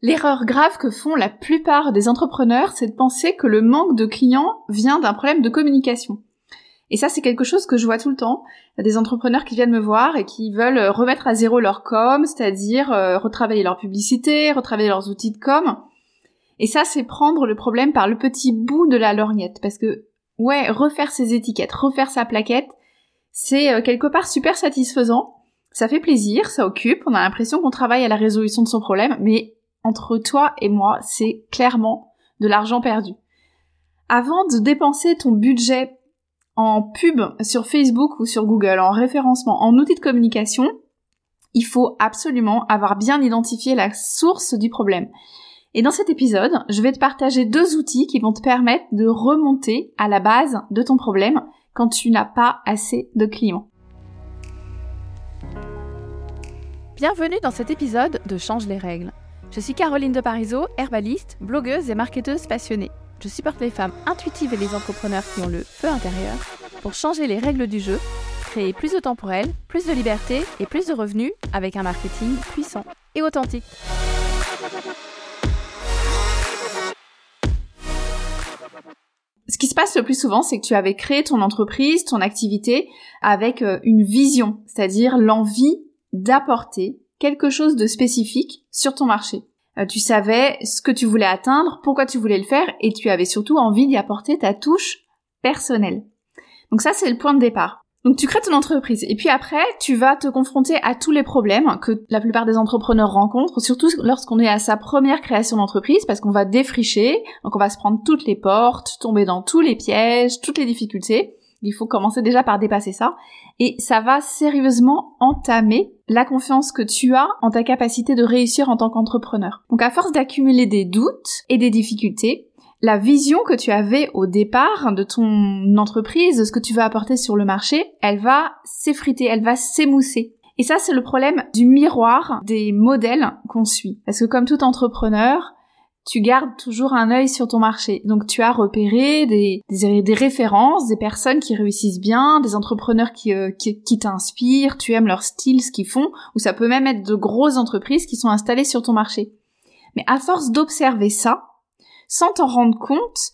L'erreur grave que font la plupart des entrepreneurs, c'est de penser que le manque de clients vient d'un problème de communication. Et ça, c'est quelque chose que je vois tout le temps. Il y a des entrepreneurs qui viennent me voir et qui veulent remettre à zéro leur com, c'est-à-dire euh, retravailler leur publicité, retravailler leurs outils de com. Et ça, c'est prendre le problème par le petit bout de la lorgnette. Parce que, ouais, refaire ses étiquettes, refaire sa plaquette, c'est euh, quelque part super satisfaisant. Ça fait plaisir, ça occupe, on a l'impression qu'on travaille à la résolution de son problème, mais entre toi et moi, c'est clairement de l'argent perdu. Avant de dépenser ton budget en pub sur Facebook ou sur Google, en référencement, en outils de communication, il faut absolument avoir bien identifié la source du problème. Et dans cet épisode, je vais te partager deux outils qui vont te permettre de remonter à la base de ton problème quand tu n'as pas assez de clients. Bienvenue dans cet épisode de Change les règles. Je suis Caroline de Parisot, herbaliste, blogueuse et marketeuse passionnée. Je supporte les femmes intuitives et les entrepreneurs qui ont le feu intérieur pour changer les règles du jeu, créer plus de temps pour elles, plus de liberté et plus de revenus avec un marketing puissant et authentique. Ce qui se passe le plus souvent, c'est que tu avais créé ton entreprise, ton activité avec euh, une vision, c'est-à-dire l'envie d'apporter quelque chose de spécifique sur ton marché. Euh, tu savais ce que tu voulais atteindre, pourquoi tu voulais le faire, et tu avais surtout envie d'y apporter ta touche personnelle. Donc ça, c'est le point de départ. Donc tu crées ton entreprise et puis après tu vas te confronter à tous les problèmes que la plupart des entrepreneurs rencontrent, surtout lorsqu'on est à sa première création d'entreprise parce qu'on va défricher, donc on va se prendre toutes les portes, tomber dans tous les pièges, toutes les difficultés. Il faut commencer déjà par dépasser ça. Et ça va sérieusement entamer la confiance que tu as en ta capacité de réussir en tant qu'entrepreneur. Donc à force d'accumuler des doutes et des difficultés, la vision que tu avais au départ de ton entreprise, de ce que tu veux apporter sur le marché, elle va s'effriter, elle va s'émousser. Et ça, c'est le problème du miroir des modèles qu'on suit. Parce que comme tout entrepreneur, tu gardes toujours un œil sur ton marché. Donc tu as repéré des, références, des personnes qui réussissent bien, des entrepreneurs qui, euh, t'inspirent, tu aimes leur style, ce qu'ils font, ou ça peut même être de grosses entreprises qui sont installées sur ton marché. Mais à force d'observer ça, sans t'en rendre compte,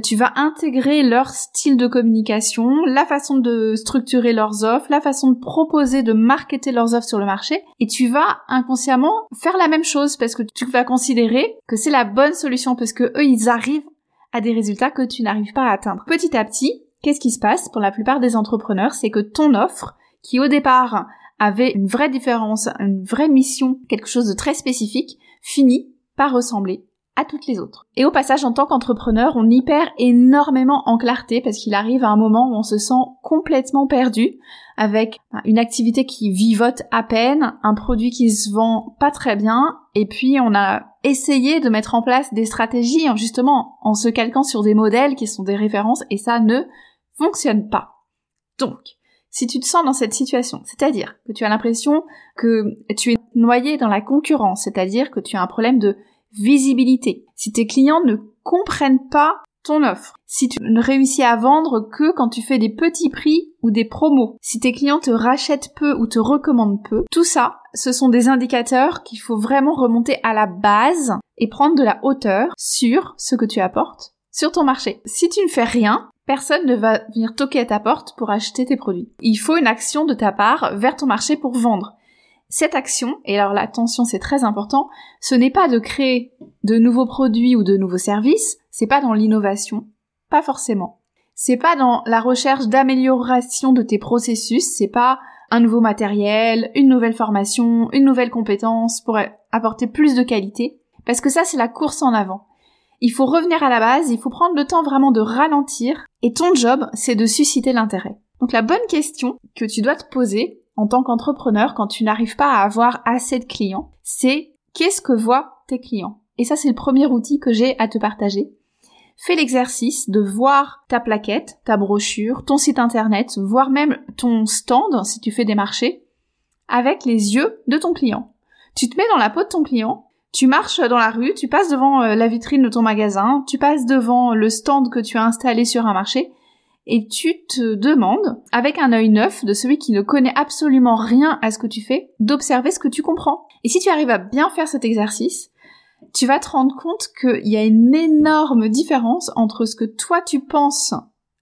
tu vas intégrer leur style de communication, la façon de structurer leurs offres, la façon de proposer, de marketer leurs offres sur le marché, et tu vas inconsciemment faire la même chose parce que tu vas considérer que c'est la bonne solution parce que eux ils arrivent à des résultats que tu n'arrives pas à atteindre. Petit à petit, qu'est-ce qui se passe pour la plupart des entrepreneurs, c'est que ton offre, qui au départ avait une vraie différence, une vraie mission, quelque chose de très spécifique, finit par ressembler à toutes les autres. Et au passage, en tant qu'entrepreneur, on y perd énormément en clarté parce qu'il arrive à un moment où on se sent complètement perdu avec une activité qui vivote à peine, un produit qui se vend pas très bien, et puis on a essayé de mettre en place des stratégies justement en se calquant sur des modèles qui sont des références et ça ne fonctionne pas. Donc, si tu te sens dans cette situation, c'est-à-dire que tu as l'impression que tu es noyé dans la concurrence, c'est-à-dire que tu as un problème de visibilité, si tes clients ne comprennent pas ton offre, si tu ne réussis à vendre que quand tu fais des petits prix ou des promos, si tes clients te rachètent peu ou te recommandent peu, tout ça, ce sont des indicateurs qu'il faut vraiment remonter à la base et prendre de la hauteur sur ce que tu apportes sur ton marché. Si tu ne fais rien, personne ne va venir toquer à ta porte pour acheter tes produits. Il faut une action de ta part vers ton marché pour vendre. Cette action, et alors l'attention c'est très important, ce n'est pas de créer de nouveaux produits ou de nouveaux services, c'est pas dans l'innovation, pas forcément. C'est pas dans la recherche d'amélioration de tes processus, c'est pas un nouveau matériel, une nouvelle formation, une nouvelle compétence pour apporter plus de qualité, parce que ça c'est la course en avant. Il faut revenir à la base, il faut prendre le temps vraiment de ralentir, et ton job c'est de susciter l'intérêt. Donc la bonne question que tu dois te poser, en tant qu'entrepreneur quand tu n'arrives pas à avoir assez de clients, c'est qu'est-ce que voient tes clients. Et ça, c'est le premier outil que j'ai à te partager. Fais l'exercice de voir ta plaquette, ta brochure, ton site internet, voire même ton stand si tu fais des marchés, avec les yeux de ton client. Tu te mets dans la peau de ton client, tu marches dans la rue, tu passes devant euh, la vitrine de ton magasin, tu passes devant le stand que tu as installé sur un marché, et tu te demandes, avec un œil neuf de celui qui ne connaît absolument rien à ce que tu fais, d'observer ce que tu comprends. Et si tu arrives à bien faire cet exercice, tu vas te rendre compte qu'il y a une énorme différence entre ce que toi tu penses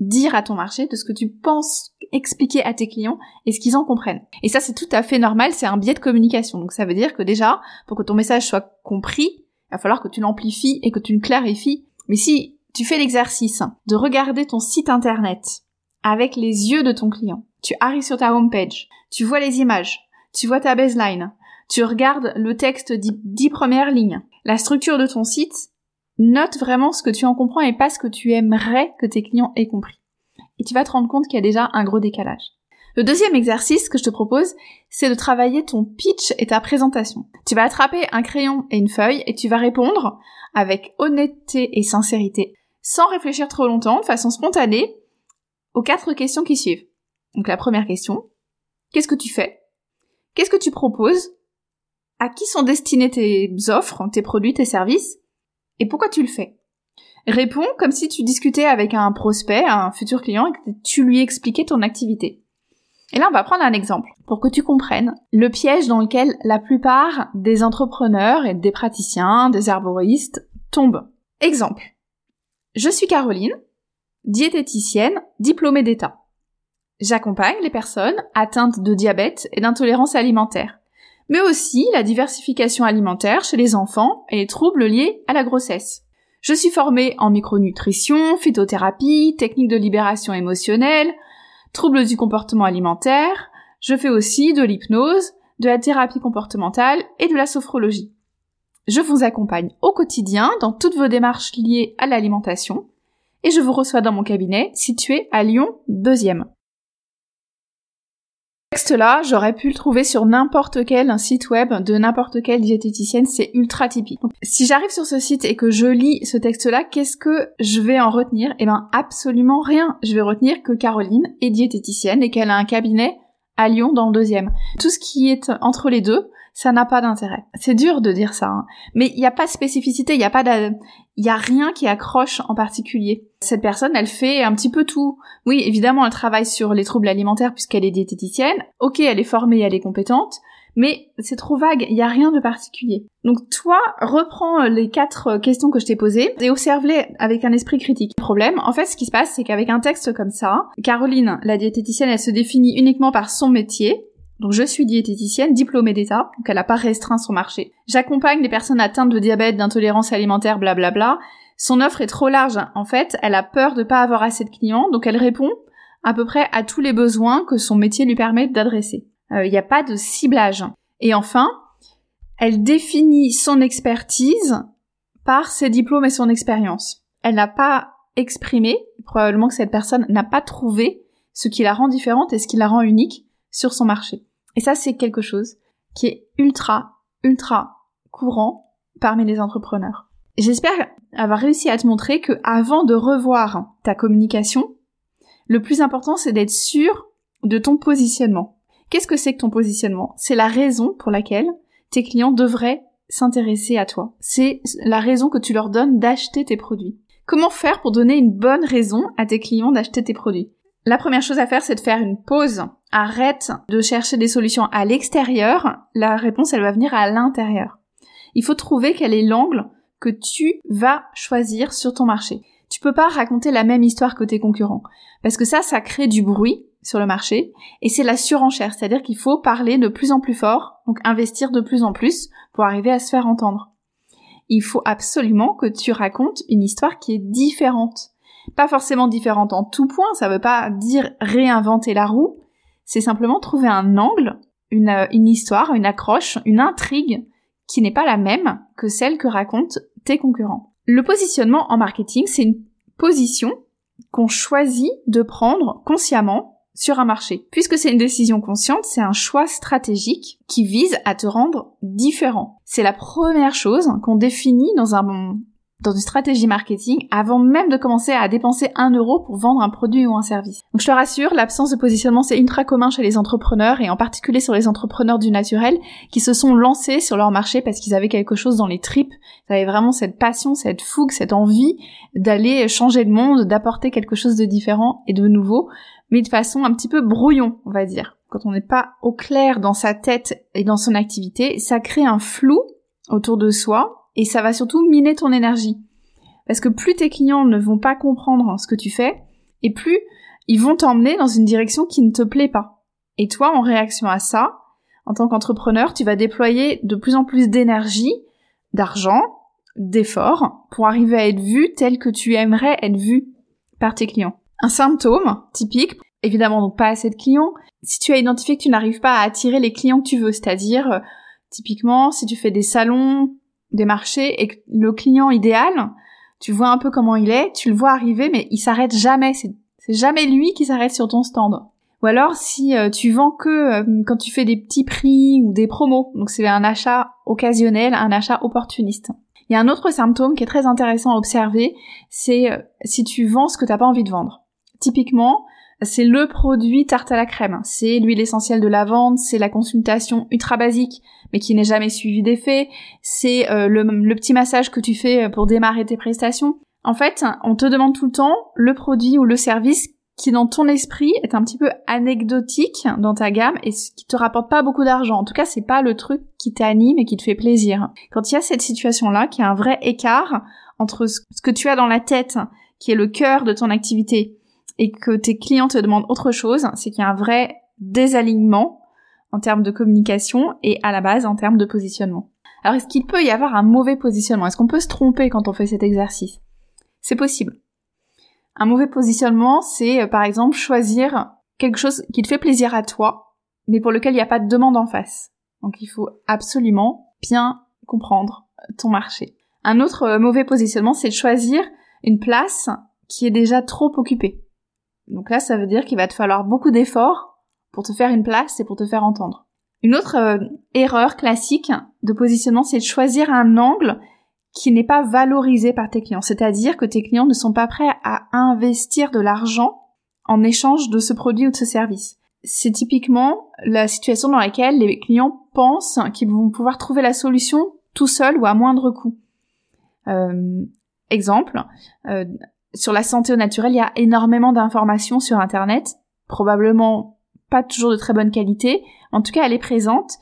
dire à ton marché, de ce que tu penses expliquer à tes clients et ce qu'ils en comprennent. Et ça, c'est tout à fait normal, c'est un biais de communication. Donc ça veut dire que déjà, pour que ton message soit compris, il va falloir que tu l'amplifies et que tu le clarifies. Mais si tu fais l'exercice de regarder ton site internet avec les yeux de ton client, tu arrives sur ta homepage, tu vois les images, tu vois ta baseline, tu regardes le texte dix premières lignes, la structure de ton site, note vraiment ce que tu en comprends et pas ce que tu aimerais que tes clients aient compris. Et tu vas te rendre compte qu'il y a déjà un gros décalage. Le deuxième exercice que je te propose, c'est de travailler ton pitch et ta présentation. Tu vas attraper un crayon et une feuille et tu vas répondre avec honnêteté et sincérité, sans réfléchir trop longtemps, de façon spontanée, aux quatre questions qui suivent. Donc la première question, qu'est-ce que tu fais? Qu'est-ce que tu proposes? À qui sont destinées tes offres, tes produits, tes services? Et pourquoi tu le fais? Réponds comme si tu discutais avec un prospect, un futur client, et que tu lui expliquais ton activité. Et là, on va prendre un exemple pour que tu comprennes le piège dans lequel la plupart des entrepreneurs et des praticiens, des herboristes tombent. Exemple. Je suis Caroline, diététicienne, diplômée d'État. J'accompagne les personnes atteintes de diabète et d'intolérance alimentaire, mais aussi la diversification alimentaire chez les enfants et les troubles liés à la grossesse. Je suis formée en micronutrition, phytothérapie, techniques de libération émotionnelle, troubles du comportement alimentaire. Je fais aussi de l'hypnose, de la thérapie comportementale et de la sophrologie. Je vous accompagne au quotidien dans toutes vos démarches liées à l'alimentation et je vous reçois dans mon cabinet situé à Lyon 2e texte-là, j'aurais pu le trouver sur n'importe quel site web de n'importe quelle diététicienne, c'est ultra typique. si j'arrive sur ce site et que je lis ce texte-là, qu'est-ce que je vais en retenir? Eh ben, absolument rien. Je vais retenir que Caroline est diététicienne et qu'elle a un cabinet à Lyon dans le deuxième. Tout ce qui est entre les deux, ça n'a pas d'intérêt. C'est dur de dire ça, hein. mais il n'y a pas de spécificité, il n'y a pas de... il y a rien qui accroche en particulier. Cette personne, elle fait un petit peu tout. Oui, évidemment, elle travaille sur les troubles alimentaires puisqu'elle est diététicienne. Ok, elle est formée, elle est compétente, mais c'est trop vague, il n'y a rien de particulier. Donc toi, reprends les quatre questions que je t'ai posées et observe-les avec un esprit critique. Le problème, en fait, ce qui se passe, c'est qu'avec un texte comme ça, Caroline, la diététicienne, elle se définit uniquement par son métier, donc je suis diététicienne, diplômée d'État, donc elle n'a pas restreint son marché. J'accompagne les personnes atteintes de diabète, d'intolérance alimentaire, blablabla. Son offre est trop large. En fait, elle a peur de pas avoir assez de clients, donc elle répond à peu près à tous les besoins que son métier lui permet d'adresser. Il euh, n'y a pas de ciblage. Et enfin, elle définit son expertise par ses diplômes et son expérience. Elle n'a pas exprimé, probablement que cette personne n'a pas trouvé ce qui la rend différente et ce qui la rend unique sur son marché. Et ça, c'est quelque chose qui est ultra, ultra courant parmi les entrepreneurs. J'espère avoir réussi à te montrer que avant de revoir ta communication, le plus important, c'est d'être sûr de ton positionnement. Qu'est-ce que c'est que ton positionnement? C'est la raison pour laquelle tes clients devraient s'intéresser à toi. C'est la raison que tu leur donnes d'acheter tes produits. Comment faire pour donner une bonne raison à tes clients d'acheter tes produits? La première chose à faire, c'est de faire une pause arrête de chercher des solutions à l'extérieur, la réponse elle va venir à l'intérieur. Il faut trouver quel est l'angle que tu vas choisir sur ton marché. Tu peux pas raconter la même histoire que tes concurrents parce que ça ça crée du bruit sur le marché et c'est la surenchère, c'est-à-dire qu'il faut parler de plus en plus fort, donc investir de plus en plus pour arriver à se faire entendre. Il faut absolument que tu racontes une histoire qui est différente. Pas forcément différente en tout point, ça veut pas dire réinventer la roue, c'est simplement trouver un angle, euh, une, histoire, une accroche, une intrigue qui n'est pas la même que celle que racontent tes concurrents. Le positionnement en marketing, c'est une position qu'on choisit de prendre consciemment sur un marché. Puisque c'est une décision consciente, c'est un choix stratégique qui vise à te rendre différent. C'est la première chose qu'on définit dans un dans une stratégie marketing avant même de commencer à dépenser un euro pour vendre un produit ou un service. Donc je te rassure, l'absence de positionnement c'est ultra commun chez les entrepreneurs et en particulier sur les entrepreneurs du naturel qui se sont lancés sur leur marché parce qu'ils avaient quelque chose dans les tripes, ils avaient vraiment cette passion, cette fougue, cette envie d'aller changer le monde, d'apporter quelque chose de différent et de nouveau, mais de façon un petit peu brouillon, on va dire. Quand on n'est pas au clair dans sa tête et dans son activité, ça crée un flou autour de soi et ça va surtout miner ton énergie. Parce que plus tes clients ne vont pas comprendre ce que tu fais, et plus ils vont t'emmener dans une direction qui ne te plaît pas. Et toi, en réaction à ça, en tant qu'entrepreneur, tu vas déployer de plus en plus d'énergie, d'argent, d'efforts pour arriver à être vu tel que tu aimerais être vu par tes clients. Un symptôme typique, évidemment donc pas assez de clients, si tu as identifié que tu n'arrives pas à attirer les clients que tu veux, c'est-à-dire euh, typiquement si tu fais des salons, des marchés et que le client idéal, tu vois un peu comment il est, tu le vois arriver mais il s'arrête jamais, c'est jamais lui qui s'arrête sur ton stand. Ou alors si euh, tu vends que euh, quand tu fais des petits prix ou des promos, donc c'est un achat occasionnel, un achat opportuniste. Il y a un autre symptôme qui est très intéressant à observer, c'est euh, si tu vends ce que t'as pas envie de vendre. Typiquement, c'est le produit tarte à la crème, c'est l'huile essentielle de lavande, c'est la consultation ultra basique mais qui n'est jamais suivi d'effet, c'est le, le petit massage que tu fais pour démarrer tes prestations. En fait, on te demande tout le temps le produit ou le service qui dans ton esprit est un petit peu anecdotique dans ta gamme et qui te rapporte pas beaucoup d'argent. En tout cas, c'est pas le truc qui t'anime et qui te fait plaisir. Quand il y a cette situation-là, qui a un vrai écart entre ce que tu as dans la tête, qui est le cœur de ton activité, et que tes clients te demandent autre chose, c'est qu'il y a un vrai désalignement en termes de communication et à la base en termes de positionnement. Alors est-ce qu'il peut y avoir un mauvais positionnement? Est-ce qu'on peut se tromper quand on fait cet exercice? C'est possible. Un mauvais positionnement, c'est euh, par exemple choisir quelque chose qui te fait plaisir à toi, mais pour lequel il n'y a pas de demande en face. Donc il faut absolument bien comprendre ton marché. Un autre euh, mauvais positionnement, c'est de choisir une place qui est déjà trop occupée. Donc là, ça veut dire qu'il va te falloir beaucoup d'efforts pour te faire une place et pour te faire entendre. Une autre euh, erreur classique de positionnement, c'est de choisir un angle qui n'est pas valorisé par tes clients. C'est-à-dire que tes clients ne sont pas prêts à investir de l'argent en échange de ce produit ou de ce service. C'est typiquement la situation dans laquelle les clients pensent qu'ils vont pouvoir trouver la solution tout seul ou à moindre coût. Euh, exemple, euh, sur la santé au naturel, il y a énormément d'informations sur Internet, probablement pas toujours de très bonne qualité, en tout cas elle est présente,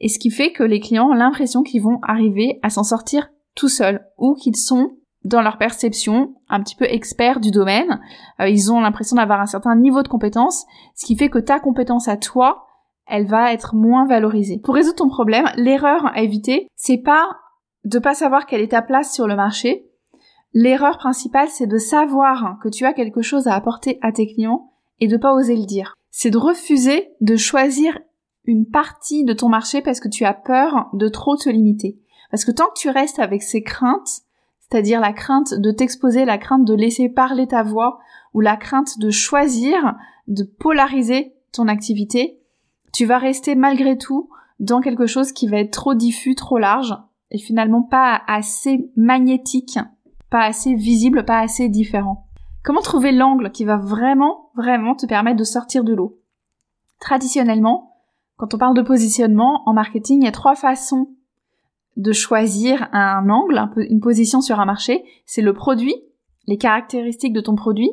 et ce qui fait que les clients ont l'impression qu'ils vont arriver à s'en sortir tout seuls ou qu'ils sont dans leur perception un petit peu experts du domaine. Euh, ils ont l'impression d'avoir un certain niveau de compétence, ce qui fait que ta compétence à toi, elle va être moins valorisée. Pour résoudre ton problème, l'erreur à éviter, c'est pas de pas savoir quelle est ta place sur le marché. L'erreur principale, c'est de savoir que tu as quelque chose à apporter à tes clients et de pas oser le dire. C'est de refuser de choisir une partie de ton marché parce que tu as peur de trop te limiter. Parce que tant que tu restes avec ces craintes, c'est-à-dire la crainte de t'exposer, la crainte de laisser parler ta voix, ou la crainte de choisir, de polariser ton activité, tu vas rester malgré tout dans quelque chose qui va être trop diffus, trop large, et finalement pas assez magnétique, pas assez visible, pas assez différent. Comment trouver l'angle qui va vraiment, vraiment te permettre de sortir de l'eau? Traditionnellement, quand on parle de positionnement en marketing, il y a trois façons de choisir un angle, une position sur un marché, c'est le produit, les caractéristiques de ton produit,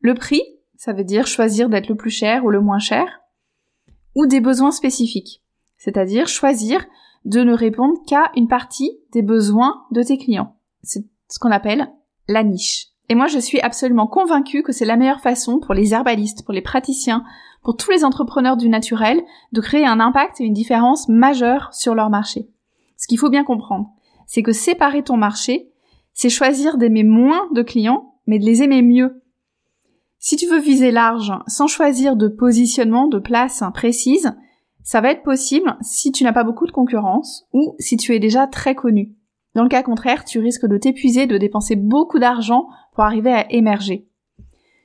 le prix, ça veut dire choisir d'être le plus cher ou le moins cher, ou des besoins spécifiques, c'est-à-dire choisir de ne répondre qu'à une partie des besoins de tes clients. Ce qu'on appelle la niche. Et moi, je suis absolument convaincue que c'est la meilleure façon pour les herbalistes, pour les praticiens, pour tous les entrepreneurs du naturel, de créer un impact et une différence majeure sur leur marché. Ce qu'il faut bien comprendre, c'est que séparer ton marché, c'est choisir d'aimer moins de clients, mais de les aimer mieux. Si tu veux viser large sans choisir de positionnement, de place précise, ça va être possible si tu n'as pas beaucoup de concurrence ou si tu es déjà très connu. Dans le cas contraire, tu risques de t'épuiser, de dépenser beaucoup d'argent pour arriver à émerger.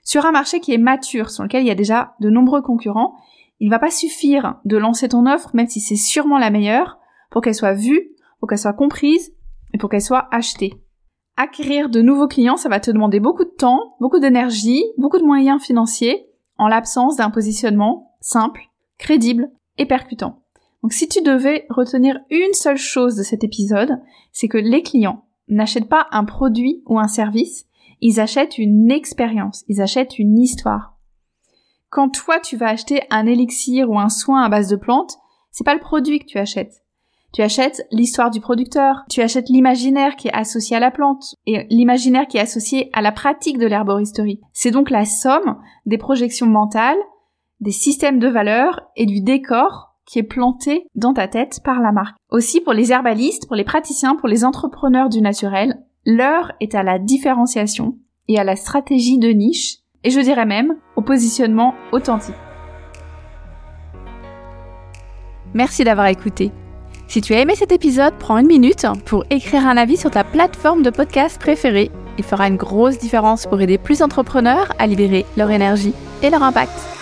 Sur un marché qui est mature, sur lequel il y a déjà de nombreux concurrents, il ne va pas suffire de lancer ton offre, même si c'est sûrement la meilleure, pour qu'elle soit vue, pour qu'elle soit comprise et pour qu'elle soit achetée. Acquérir de nouveaux clients, ça va te demander beaucoup de temps, beaucoup d'énergie, beaucoup de moyens financiers en l'absence d'un positionnement simple, crédible et percutant. Donc si tu devais retenir une seule chose de cet épisode, c'est que les clients n'achètent pas un produit ou un service, ils achètent une expérience, ils achètent une histoire. Quand toi tu vas acheter un élixir ou un soin à base de plantes, c'est pas le produit que tu achètes, Tu achètes l'histoire du producteur, tu achètes l'imaginaire qui est associé à la plante et l'imaginaire qui est associé à la pratique de l'herboristerie. C'est donc la somme des projections mentales, des systèmes de valeurs et du décor qui est planté dans ta tête par la marque. Aussi pour les herbalistes, pour les praticiens, pour les entrepreneurs du naturel, l'heure est à la différenciation et à la stratégie de niche et je dirais même au positionnement authentique. Merci d'avoir écouté. Si tu as aimé cet épisode, prends une minute pour écrire un avis sur ta plateforme de podcast préférée. Il fera une grosse différence pour aider plus d'entrepreneurs à libérer leur énergie et leur impact.